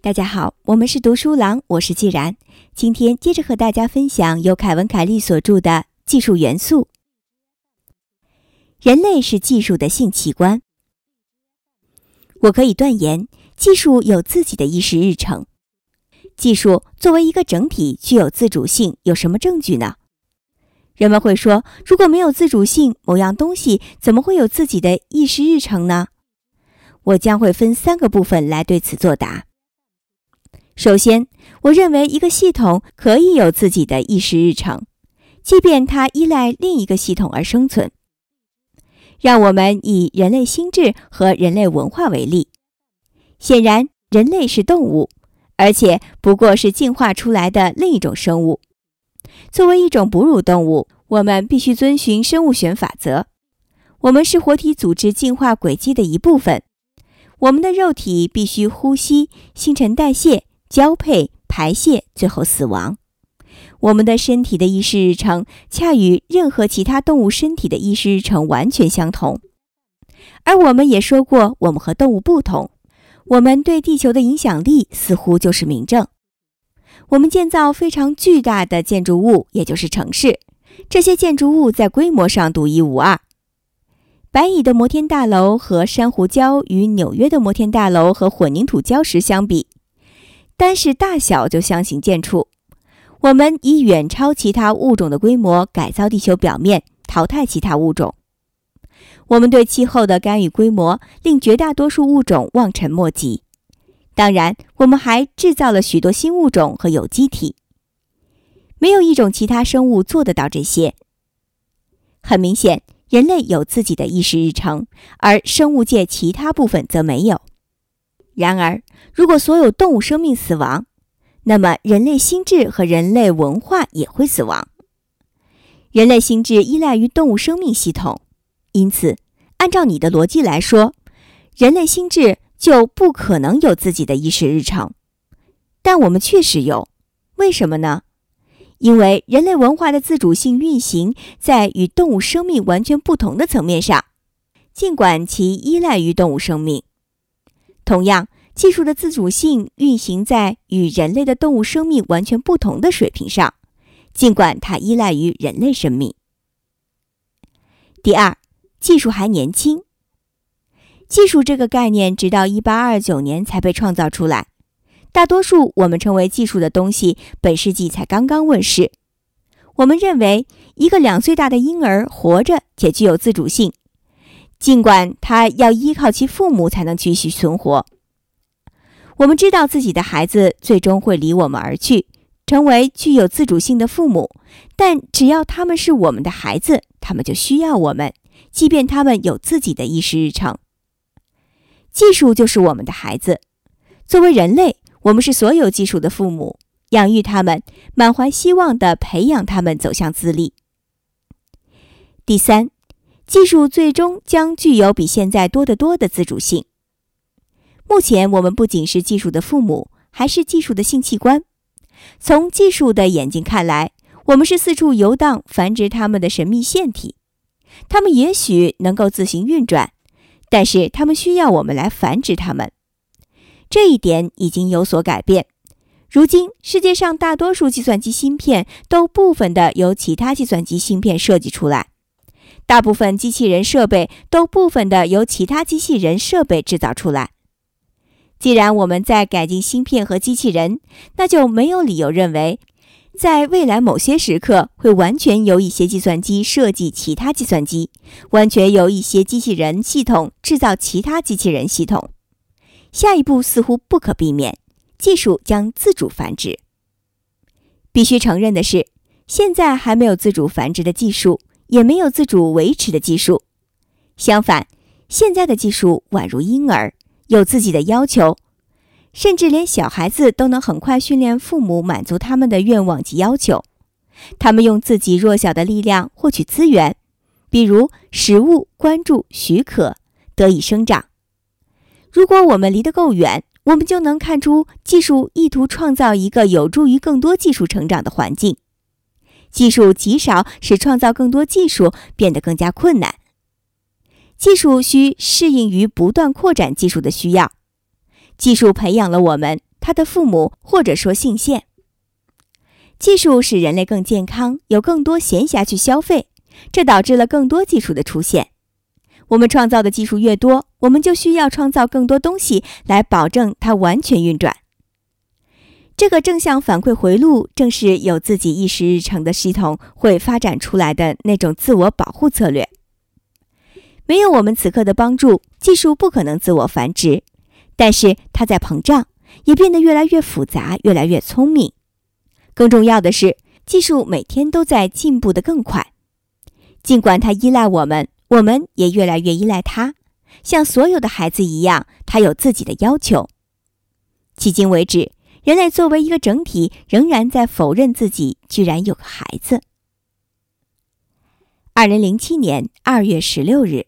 大家好，我们是读书郎，我是既然。今天接着和大家分享由凯文·凯利所著的《技术元素》。人类是技术的性器官。我可以断言，技术有自己的议事日程。技术作为一个整体具有自主性，有什么证据呢？人们会说，如果没有自主性，某样东西怎么会有自己的议事日程呢？我将会分三个部分来对此作答。首先，我认为一个系统可以有自己的议事日程，即便它依赖另一个系统而生存。让我们以人类心智和人类文化为例。显然，人类是动物，而且不过是进化出来的另一种生物。作为一种哺乳动物，我们必须遵循生物学法则。我们是活体组织进化轨迹的一部分。我们的肉体必须呼吸、新陈代谢。交配、排泄，最后死亡。我们的身体的意识日程恰与任何其他动物身体的意识日程完全相同。而我们也说过，我们和动物不同。我们对地球的影响力似乎就是明证。我们建造非常巨大的建筑物，也就是城市。这些建筑物在规模上独一无二。白蚁的摩天大楼和珊瑚礁与纽约的摩天大楼和混凝土礁石相比。单是大小就相形见绌。我们以远超其他物种的规模改造地球表面，淘汰其他物种。我们对气候的干预规模令绝大多数物种望尘莫及。当然，我们还制造了许多新物种和有机体。没有一种其他生物做得到这些。很明显，人类有自己的意识日程，而生物界其他部分则没有。然而，如果所有动物生命死亡，那么人类心智和人类文化也会死亡。人类心智依赖于动物生命系统，因此，按照你的逻辑来说，人类心智就不可能有自己的意识日程。但我们确实有，为什么呢？因为人类文化的自主性运行在与动物生命完全不同的层面上，尽管其依赖于动物生命。同样，技术的自主性运行在与人类的动物生命完全不同的水平上，尽管它依赖于人类生命。第二，技术还年轻。技术这个概念直到一八二九年才被创造出来，大多数我们称为技术的东西本世纪才刚刚问世。我们认为，一个两岁大的婴儿活着且具有自主性。尽管他要依靠其父母才能继续存活，我们知道自己的孩子最终会离我们而去，成为具有自主性的父母。但只要他们是我们的孩子，他们就需要我们，即便他们有自己的意识日程。技术就是我们的孩子。作为人类，我们是所有技术的父母，养育他们，满怀希望地培养他们走向自立。第三。技术最终将具有比现在多得多的自主性。目前，我们不仅是技术的父母，还是技术的性器官。从技术的眼睛看来，我们是四处游荡、繁殖它们的神秘腺体。它们也许能够自行运转，但是它们需要我们来繁殖它们。这一点已经有所改变。如今，世界上大多数计算机芯片都部分的由其他计算机芯片设计出来。大部分机器人设备都部分的由其他机器人设备制造出来。既然我们在改进芯片和机器人，那就没有理由认为，在未来某些时刻会完全由一些计算机设计其他计算机，完全由一些机器人系统制造其他机器人系统。下一步似乎不可避免，技术将自主繁殖。必须承认的是，现在还没有自主繁殖的技术。也没有自主维持的技术。相反，现在的技术宛如婴儿，有自己的要求，甚至连小孩子都能很快训练父母满足他们的愿望及要求。他们用自己弱小的力量获取资源，比如食物、关注、许可，得以生长。如果我们离得够远，我们就能看出技术意图创造一个有助于更多技术成长的环境。技术极少使创造更多技术变得更加困难。技术需适应于不断扩展技术的需要。技术培养了我们，他的父母或者说性线。技术使人类更健康，有更多闲暇去消费，这导致了更多技术的出现。我们创造的技术越多，我们就需要创造更多东西来保证它完全运转。这个正向反馈回路，正是有自己意识日程的系统会发展出来的那种自我保护策略。没有我们此刻的帮助，技术不可能自我繁殖，但是它在膨胀，也变得越来越复杂，越来越聪明。更重要的是，技术每天都在进步的更快，尽管它依赖我们，我们也越来越依赖它。像所有的孩子一样，它有自己的要求。迄今为止。人类作为一个整体，仍然在否认自己居然有个孩子。二零零七年二月十六日。